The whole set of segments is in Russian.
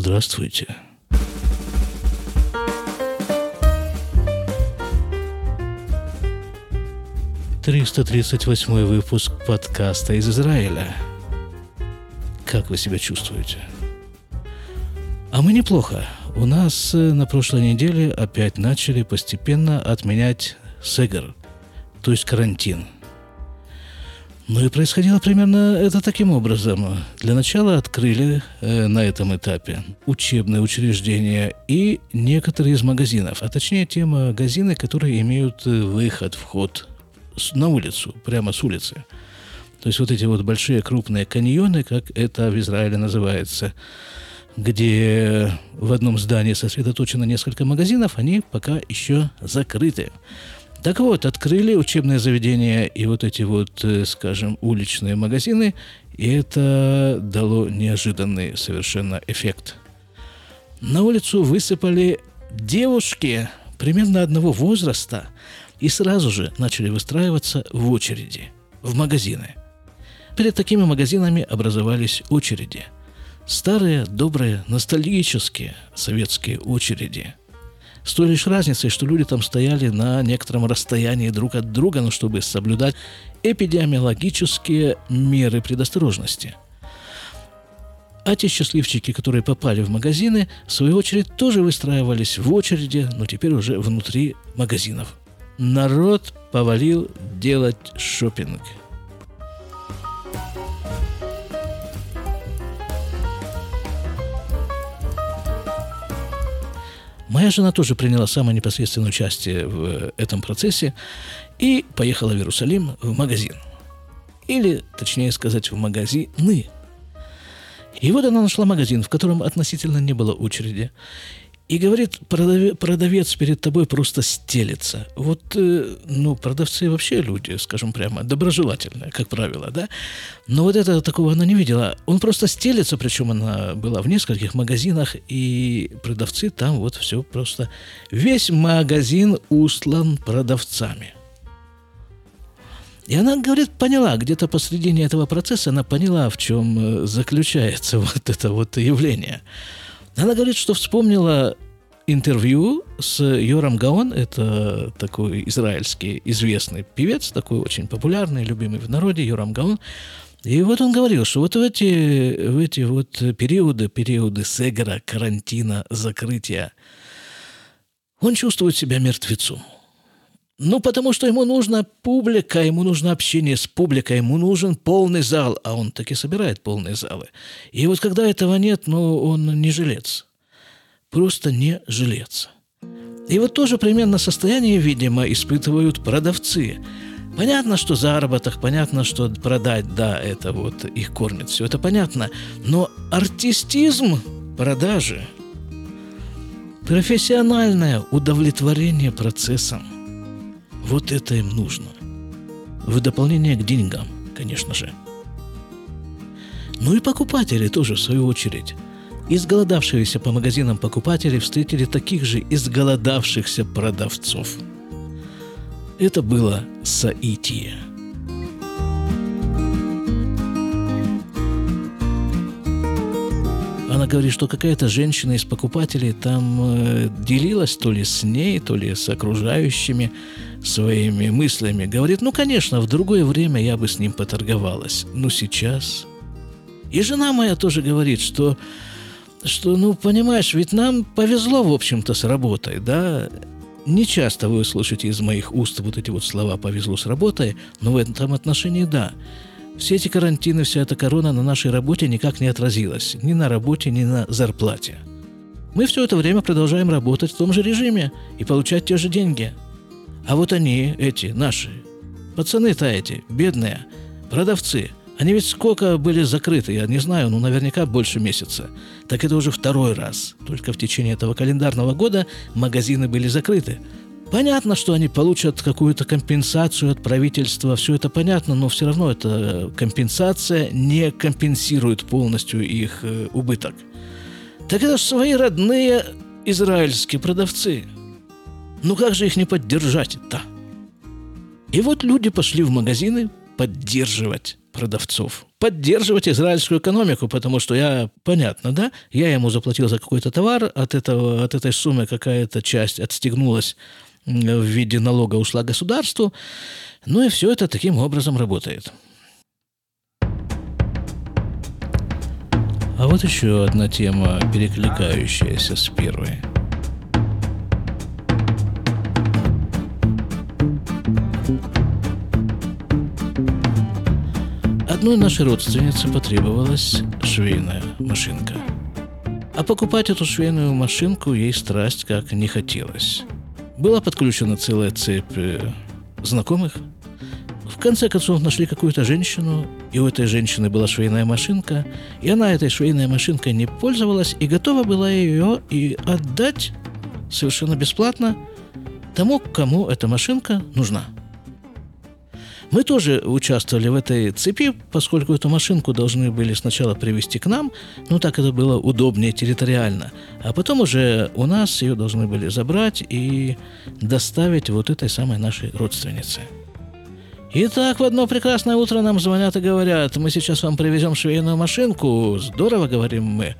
Здравствуйте. Триста тридцать восьмой выпуск подкаста из Израиля. Как вы себя чувствуете? А мы неплохо. У нас э, на прошлой неделе опять начали постепенно отменять сегер, то есть карантин. Ну и происходило примерно это таким образом. Для начала открыли э, на этом этапе учебные учреждения и некоторые из магазинов, а точнее те магазины, которые имеют э, выход, вход на улицу, прямо с улицы. То есть вот эти вот большие крупные каньоны, как это в Израиле называется, где в одном здании сосредоточено несколько магазинов, они пока еще закрыты. Так вот, открыли учебные заведения и вот эти вот, э, скажем, уличные магазины, и это дало неожиданный совершенно эффект. На улицу высыпали девушки примерно одного возраста и сразу же начали выстраиваться в очереди, в магазины. Перед такими магазинами образовались очереди – Старые, добрые, ностальгические советские очереди. С той лишь разницей, что люди там стояли на некотором расстоянии друг от друга, но чтобы соблюдать эпидемиологические меры предосторожности. А те счастливчики, которые попали в магазины, в свою очередь тоже выстраивались в очереди, но теперь уже внутри магазинов. Народ повалил делать шопинг – Моя жена тоже приняла самое непосредственное участие в этом процессе и поехала в Иерусалим в магазин. Или, точнее сказать, в магазины. И вот она нашла магазин, в котором относительно не было очереди. И говорит, продавец перед тобой просто стелится. Вот, э, ну, продавцы вообще люди, скажем прямо, доброжелательные, как правило, да? Но вот это такого она не видела. Он просто стелится, причем она была в нескольких магазинах, и продавцы там вот все просто... Весь магазин устлан продавцами. И она, говорит, поняла, где-то посредине этого процесса она поняла, в чем э, заключается вот это вот явление – она говорит, что вспомнила интервью с Йором Гаон, это такой израильский известный певец, такой очень популярный, любимый в народе, Йорам Гаон. И вот он говорил, что вот в эти, в эти вот периоды, периоды сегера, карантина, закрытия, он чувствует себя мертвецом. Ну, потому что ему нужна публика, ему нужно общение с публикой, ему нужен полный зал, а он таки собирает полные залы. И вот когда этого нет, ну, он не жилец. Просто не жилец. И вот тоже примерно состояние, видимо, испытывают продавцы. Понятно, что заработок, понятно, что продать, да, это вот их кормит, все это понятно. Но артистизм продажи, профессиональное удовлетворение процессом – вот это им нужно. В дополнение к деньгам, конечно же. Ну и покупатели тоже, в свою очередь. Изголодавшиеся по магазинам покупатели встретили таких же изголодавшихся продавцов. Это было соитие – Она говорит, что какая-то женщина из покупателей там э, делилась то ли с ней, то ли с окружающими своими мыслями. Говорит, ну, конечно, в другое время я бы с ним поторговалась. Но сейчас... И жена моя тоже говорит, что, что ну, понимаешь, ведь нам повезло, в общем-то, с работой, да? Не часто вы услышите из моих уст вот эти вот слова «повезло с работой», но в этом отношении да. Все эти карантины, вся эта корона на нашей работе никак не отразилась. Ни на работе, ни на зарплате. Мы все это время продолжаем работать в том же режиме и получать те же деньги. А вот они, эти, наши, пацаны-то эти, бедные, продавцы, они ведь сколько были закрыты, я не знаю, ну наверняка больше месяца. Так это уже второй раз. Только в течение этого календарного года магазины были закрыты. Понятно, что они получат какую-то компенсацию от правительства, все это понятно, но все равно эта компенсация не компенсирует полностью их э, убыток. Так это же свои родные израильские продавцы. Ну как же их не поддержать-то? И вот люди пошли в магазины поддерживать продавцов. Поддерживать израильскую экономику, потому что я, понятно, да, я ему заплатил за какой-то товар, от, этого, от этой суммы какая-то часть отстегнулась в виде налога ушла государству, ну и все это таким образом работает. А вот еще одна тема, перекликающаяся с первой – Одной нашей родственнице потребовалась швейная машинка. А покупать эту швейную машинку ей страсть как не хотелось. Была подключена целая цепь э, знакомых. В конце концов нашли какую-то женщину, и у этой женщины была швейная машинка, и она этой швейной машинкой не пользовалась и готова была ее и отдать совершенно бесплатно тому, кому эта машинка нужна – мы тоже участвовали в этой цепи, поскольку эту машинку должны были сначала привезти к нам, ну так это было удобнее территориально, а потом уже у нас ее должны были забрать и доставить вот этой самой нашей родственнице. Итак, в одно прекрасное утро нам звонят и говорят, мы сейчас вам привезем швейную машинку, здорово, говорим мы.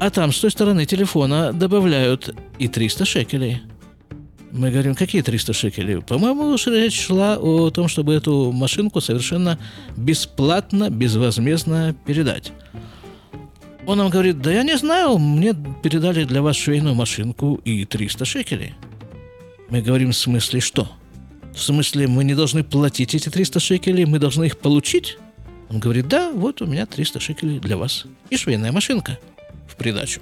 А там с той стороны телефона добавляют и 300 шекелей. Мы говорим, какие 300 шекелей? По-моему, речь шла о том, чтобы эту машинку совершенно бесплатно, безвозмездно передать. Он нам говорит, да я не знаю, мне передали для вас швейную машинку и 300 шекелей. Мы говорим, в смысле что? В смысле, мы не должны платить эти 300 шекелей, мы должны их получить? Он говорит, да, вот у меня 300 шекелей для вас. И швейная машинка в придачу.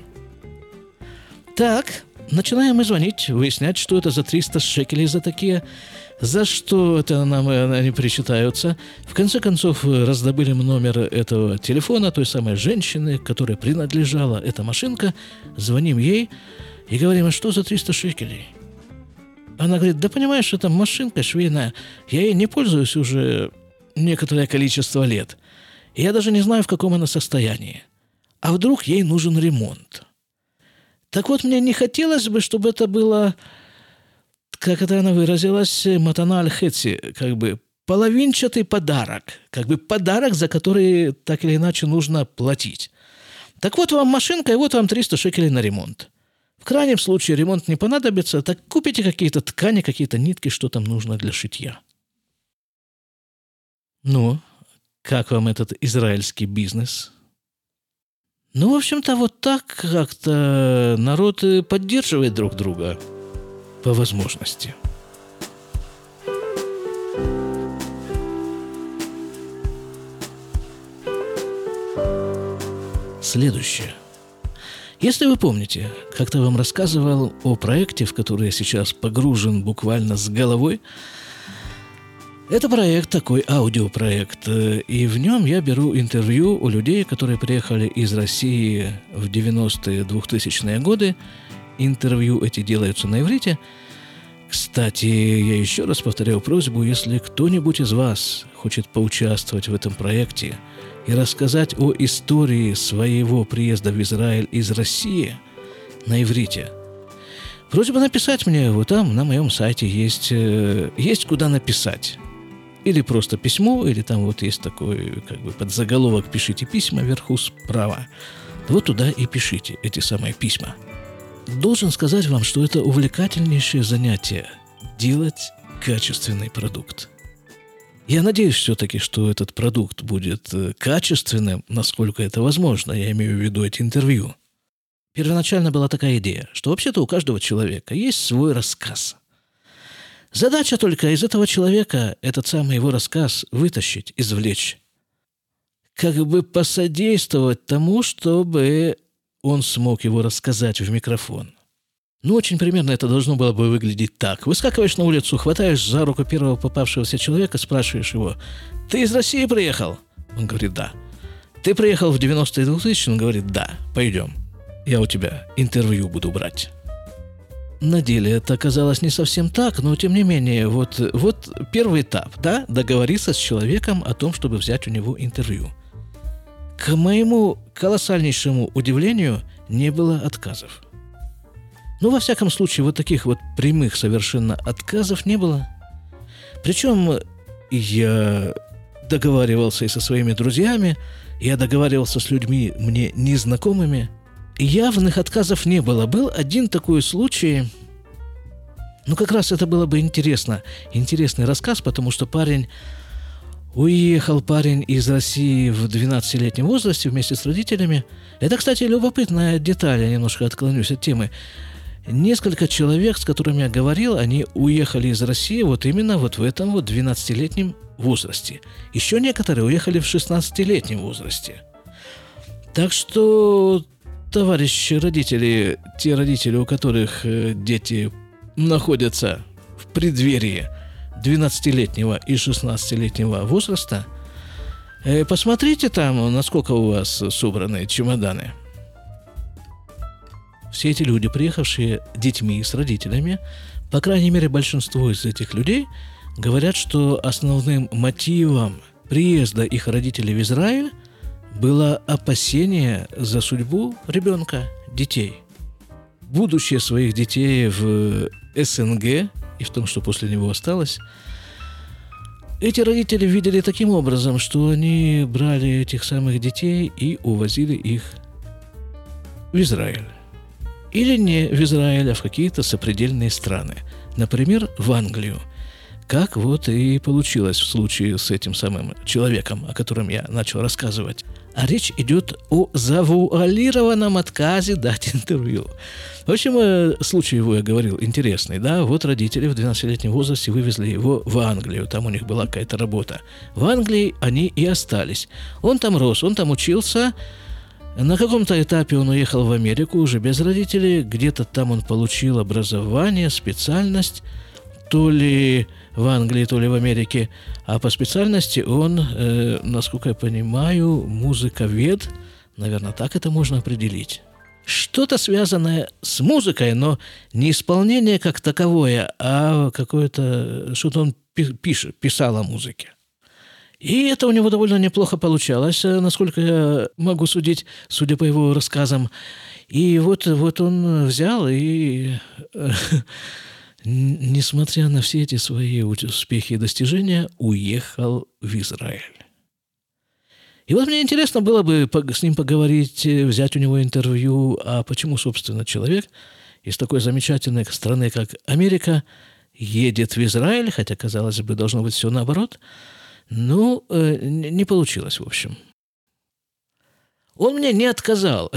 Так, Начинаем мы звонить, выяснять, что это за 300 шекелей за такие, за что это нам они причитаются. В конце концов, раздобыли номер этого телефона той самой женщины, которой принадлежала эта машинка. Звоним ей и говорим, а что за 300 шекелей? Она говорит, да понимаешь, это машинка швейная, я ей не пользуюсь уже некоторое количество лет. я даже не знаю, в каком она состоянии. А вдруг ей нужен ремонт? Так вот, мне не хотелось бы, чтобы это было, как это она выразилась, матана аль как бы половинчатый подарок, как бы подарок, за который так или иначе нужно платить. Так вот вам машинка, и вот вам 300 шекелей на ремонт. В крайнем случае ремонт не понадобится, так купите какие-то ткани, какие-то нитки, что там нужно для шитья. Ну, как вам этот израильский бизнес? Ну, в общем-то, вот так как-то народ поддерживает друг друга по возможности. Следующее. Если вы помните, как-то вам рассказывал о проекте, в который я сейчас погружен буквально с головой – это проект такой, аудиопроект, э, и в нем я беру интервью у людей, которые приехали из России в 90-е, 2000-е годы. Интервью эти делаются на иврите. Кстати, я еще раз повторяю просьбу, если кто-нибудь из вас хочет поучаствовать в этом проекте и рассказать о истории своего приезда в Израиль из России на иврите – Просьба написать мне, вот там на моем сайте есть, э, есть куда написать. Или просто письмо, или там вот есть такой как бы подзаголовок «Пишите письма» вверху справа. Вот туда и пишите эти самые письма. Должен сказать вам, что это увлекательнейшее занятие – делать качественный продукт. Я надеюсь все-таки, что этот продукт будет э, качественным, насколько это возможно. Я имею в виду эти интервью. Первоначально была такая идея, что вообще-то у каждого человека есть свой рассказ – Задача только из этого человека этот самый его рассказ вытащить, извлечь. Как бы посодействовать тому, чтобы он смог его рассказать в микрофон. Ну, очень примерно это должно было бы выглядеть так. Выскакиваешь на улицу, хватаешь за руку первого попавшегося человека, спрашиваешь его, «Ты из России приехал?» Он говорит, «Да». «Ты приехал в 90-е 2000 Он говорит, «Да, пойдем. Я у тебя интервью буду брать». На деле это оказалось не совсем так, но тем не менее, вот, вот первый этап, да, договориться с человеком о том, чтобы взять у него интервью. К моему колоссальнейшему удивлению не было отказов. Ну, во всяком случае, вот таких вот прямых совершенно отказов не было. Причем я договаривался и со своими друзьями, я договаривался с людьми мне незнакомыми. Явных отказов не было. Был один такой случай, ну, как раз это было бы интересно. Интересный рассказ, потому что парень Уехал парень из России в 12-летнем возрасте вместе с родителями. Это, кстати, любопытная деталь, я немножко отклонюсь от темы. Несколько человек, с которыми я говорил, они уехали из России вот именно вот в этом вот 12-летнем возрасте. Еще некоторые уехали в 16-летнем возрасте. Так что, товарищи родители, те родители, у которых э, дети находятся в преддверии 12-летнего и 16-летнего возраста, э, посмотрите там, насколько у вас собраны чемоданы. Все эти люди, приехавшие детьми с родителями, по крайней мере, большинство из этих людей говорят, что основным мотивом приезда их родителей в Израиль было опасение за судьбу ребенка, детей. Будущее своих детей в СНГ и в том, что после него осталось. Эти родители видели таким образом, что они брали этих самых детей и увозили их в Израиль. Или не в Израиль, а в какие-то сопредельные страны. Например, в Англию. Как вот и получилось в случае с этим самым человеком, о котором я начал рассказывать. А речь идет о завуалированном отказе дать интервью. В общем, э, случай его я говорил интересный, да, вот родители в 12-летнем возрасте вывезли его в Англию, там у них была какая-то работа. В Англии они и остались. Он там рос, он там учился, на каком-то этапе он уехал в Америку уже без родителей, где-то там он получил образование, специальность, то ли в Англии, то ли в Америке, а по специальности он, э, насколько я понимаю, музыковед, наверное, так это можно определить. Что-то связанное с музыкой, но не исполнение как таковое, а какое-то, что-то он пишет, писал о музыке. И это у него довольно неплохо получалось, э, насколько я могу судить, судя по его рассказам. И вот, вот он взял и э, несмотря на все эти свои успехи и достижения, уехал в Израиль. И вот мне интересно было бы с ним поговорить, э, взять у него интервью, а почему, собственно, человек из такой замечательной страны, как Америка, едет в Израиль, хотя, казалось бы, должно быть все наоборот. Ну, э, не получилось, в общем. Он мне не отказал.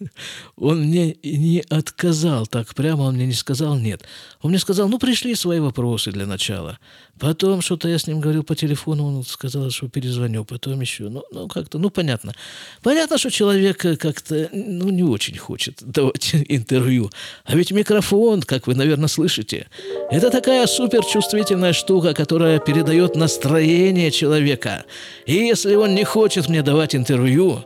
он мне не отказал так прямо, он мне не сказал нет. Он мне сказал, ну, пришли свои вопросы для начала. Потом что-то я с ним говорил по телефону, он сказал, что перезвоню. Потом еще, ну, ну как-то, ну, понятно. Понятно, что человек как-то, ну, не очень хочет давать интервью. А ведь микрофон, как вы, наверное, слышите, это такая суперчувствительная штука, которая передает настроение человека. И если он не хочет мне давать интервью,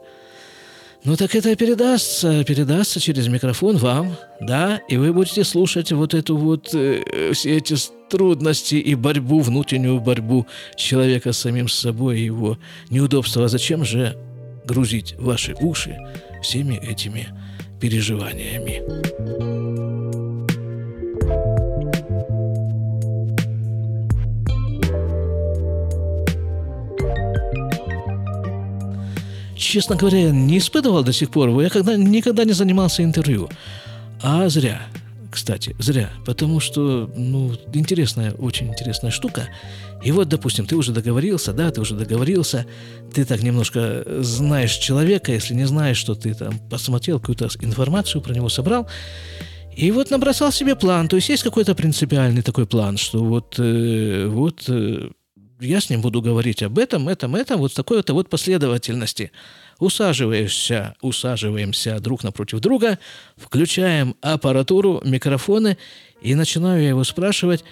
ну так это передастся, передастся через микрофон вам, да, и вы будете слушать вот эту вот, э, все эти трудности и борьбу, внутреннюю борьбу человека с самим собой, его неудобства. А зачем же грузить ваши уши всеми этими переживаниями? Честно говоря, не испытывал до сих пор. Я когда, никогда не занимался интервью. А зря. Кстати, зря. Потому что, ну, интересная, очень интересная штука. И вот, допустим, ты уже договорился, да, ты уже договорился, ты так немножко знаешь человека, если не знаешь, что ты там посмотрел какую-то информацию про него собрал, и вот набросал себе план. То есть есть какой-то принципиальный такой план, что вот, э, вот э, я с ним буду говорить об этом, этом, этом, вот такой-то вот последовательности. Усаживаешься, усаживаемся друг напротив друга, включаем аппаратуру, микрофоны, и начинаю я его спрашивать,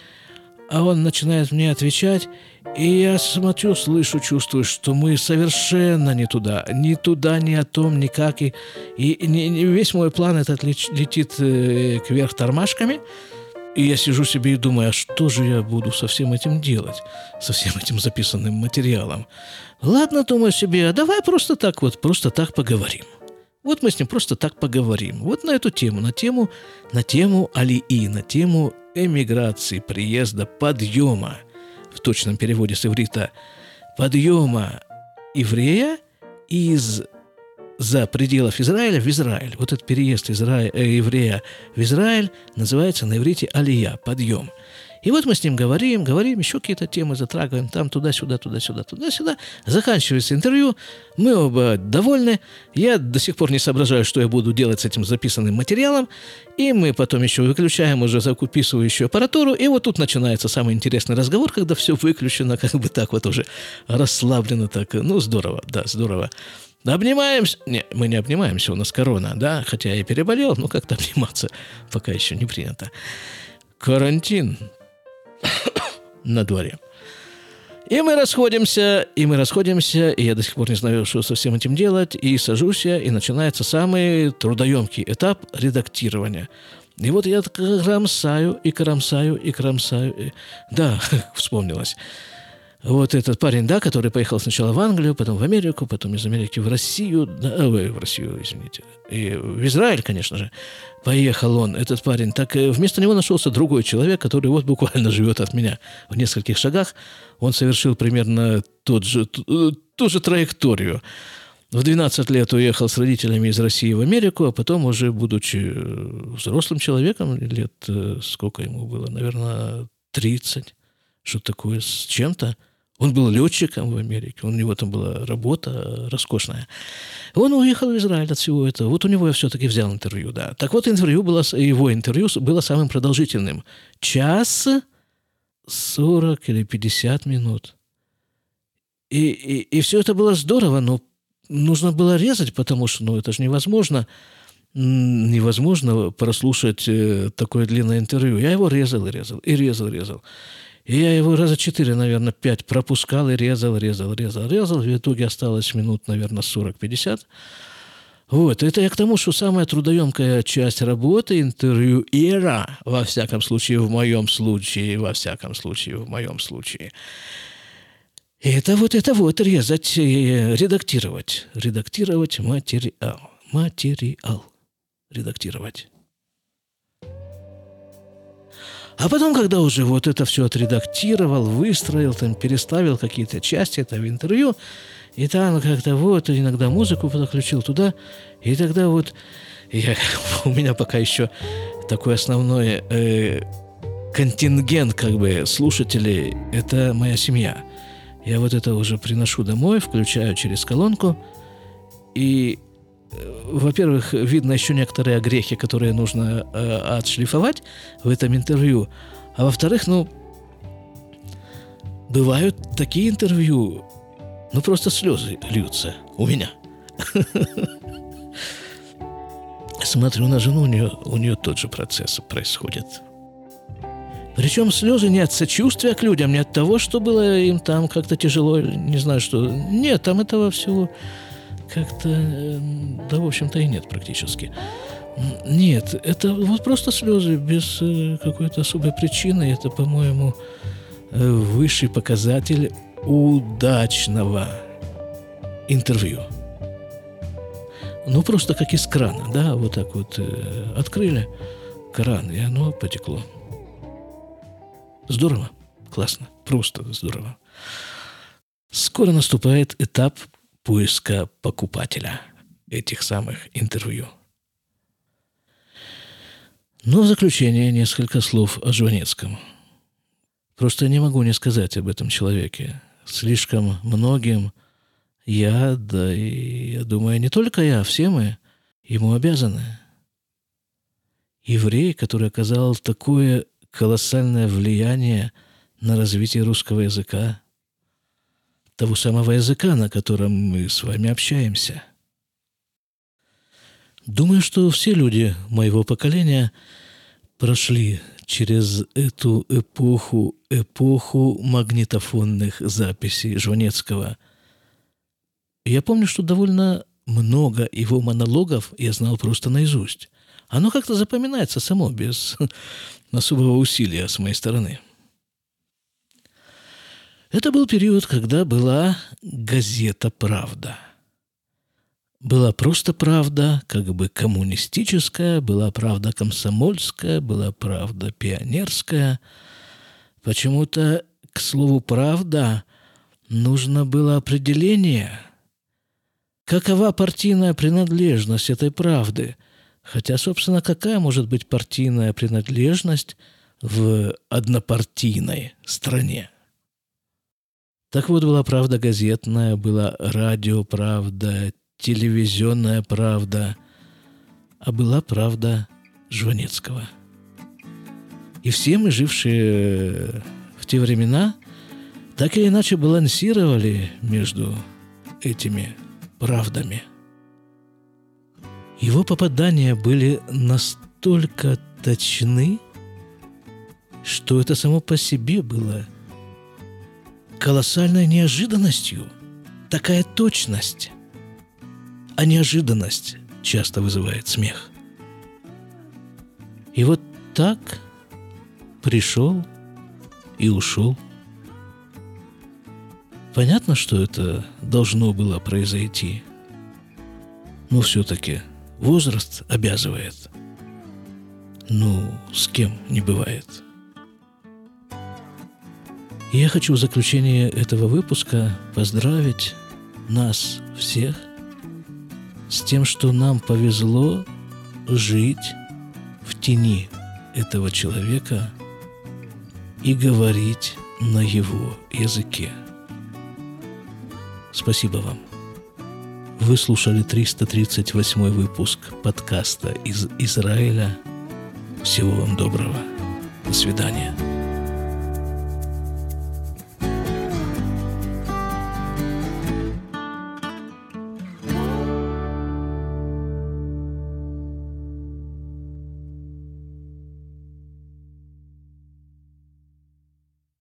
а он начинает мне отвечать, и я смотрю, слышу, чувствую, что мы совершенно не туда, ни туда, ни о том, никак, и, и, и весь мой план этот летит э, кверх тормашками – и я сижу себе и думаю, а что же я буду со всем этим делать, со всем этим записанным материалом? Ладно, думаю себе, а давай просто так вот, просто так поговорим. Вот мы с ним просто так поговорим. Вот на эту тему, на тему, на тему Алии, на тему эмиграции, приезда, подъема. В точном переводе с иврита подъема еврея из за пределов Израиля в Израиль. Вот этот переезд Изра... э, еврея в Израиль называется на иврите алия, подъем. И вот мы с ним говорим, говорим, еще какие-то темы затрагиваем, там туда-сюда, туда-сюда, туда-сюда. Заканчивается интервью, мы оба довольны. Я до сих пор не соображаю, что я буду делать с этим записанным материалом. И мы потом еще выключаем уже записывающую аппаратуру. И вот тут начинается самый интересный разговор, когда все выключено, как бы так вот уже расслаблено так. Ну, здорово, да, здорово. Обнимаемся. Не, мы не обнимаемся, у нас корона, да, хотя я переболел, но как-то обниматься пока еще не принято. Карантин на дворе. И мы расходимся, и мы расходимся, и я до сих пор не знаю, что со всем этим делать, и сажусь я, и начинается самый трудоемкий этап редактирования. И вот я кромсаю, и кромсаю, и кромсаю. И... Да, вспомнилось вот этот парень, да, который поехал сначала в Англию, потом в Америку, потом из Америки в Россию, да, ой, в Россию, извините, и в Израиль, конечно же, поехал он, этот парень. Так э, вместо него нашелся другой человек, который вот буквально живет от меня в нескольких шагах. Он совершил примерно тот же, ту, ту же траекторию. В 12 лет уехал с родителями из России в Америку, а потом уже, будучи взрослым человеком, лет э, сколько ему было, наверное, 30, что такое с чем-то, он был летчиком в Америке, у него там была работа роскошная. Он уехал в Израиль от всего этого. Вот у него я все-таки взял интервью, да. Так вот, интервью было, его интервью было самым продолжительным. Час 40 или 50 минут. И, и, и все это было здорово, но нужно было резать, потому что ну, это же невозможно невозможно прослушать э, такое длинное интервью. Я его резал и резал, и резал, резал. И я его раза четыре, наверное, пять пропускал и резал, резал, резал, резал. В итоге осталось минут, наверное, 40-50. Вот, это я к тому, что самая трудоемкая часть работы интервью era, во всяком случае, в моем случае, во всяком случае, в моем случае, это вот это вот резать, редактировать, редактировать материал, материал, редактировать. А потом, когда уже вот это все отредактировал, выстроил, там, переставил какие-то части этого интервью, и там как-то вот иногда музыку подключил туда, и тогда вот я, у меня пока еще такой основной э, контингент как бы слушателей – это моя семья. Я вот это уже приношу домой, включаю через колонку, и во-первых, видно еще некоторые огрехи, которые нужно э, отшлифовать в этом интервью. А во-вторых, ну, бывают такие интервью, ну, просто слезы льются у меня. Смотрю на жену, у нее, у нее тот же процесс происходит. Причем слезы не от сочувствия к людям, не от того, что было им там как-то тяжело, не знаю что. Нет, там этого всего как-то, эм, да, в общем-то, и нет практически. Нет, это вот просто слезы без э, какой-то особой причины. Это, по-моему, э, высший показатель удачного интервью. Ну, просто как из крана, да, вот так вот э, открыли кран, и оно потекло. Здорово, классно, просто здорово. Скоро наступает этап поиска покупателя этих самых интервью. Но в заключение несколько слов о Жванецком. Просто не могу не сказать об этом человеке. Слишком многим я, да и, я думаю, не только я, все мы ему обязаны. Еврей, который оказал такое колоссальное влияние на развитие русского языка, того самого языка, на котором мы с вами общаемся. Думаю, что все люди моего поколения прошли через эту эпоху, эпоху магнитофонных записей Жванецкого. Я помню, что довольно много его монологов я знал просто наизусть. Оно как-то запоминается само, без особого усилия с моей стороны – это был период, когда была газета «Правда». Была просто правда, как бы коммунистическая, была правда комсомольская, была правда пионерская. Почему-то, к слову, правда нужно было определение, какова партийная принадлежность этой правды. Хотя, собственно, какая может быть партийная принадлежность в однопартийной стране? Так вот, была правда газетная, была радиоправда, телевизионная правда, а была правда Жванецкого. И все мы, жившие в те времена, так или иначе балансировали между этими правдами. Его попадания были настолько точны, что это само по себе было – колоссальной неожиданностью. Такая точность. А неожиданность часто вызывает смех. И вот так пришел и ушел. Понятно, что это должно было произойти. Но все-таки возраст обязывает. Ну, с кем не бывает – я хочу в заключение этого выпуска поздравить нас всех с тем, что нам повезло жить в тени этого человека и говорить на его языке. Спасибо вам. Вы слушали 338 выпуск подкаста из Израиля. Всего вам доброго. До свидания.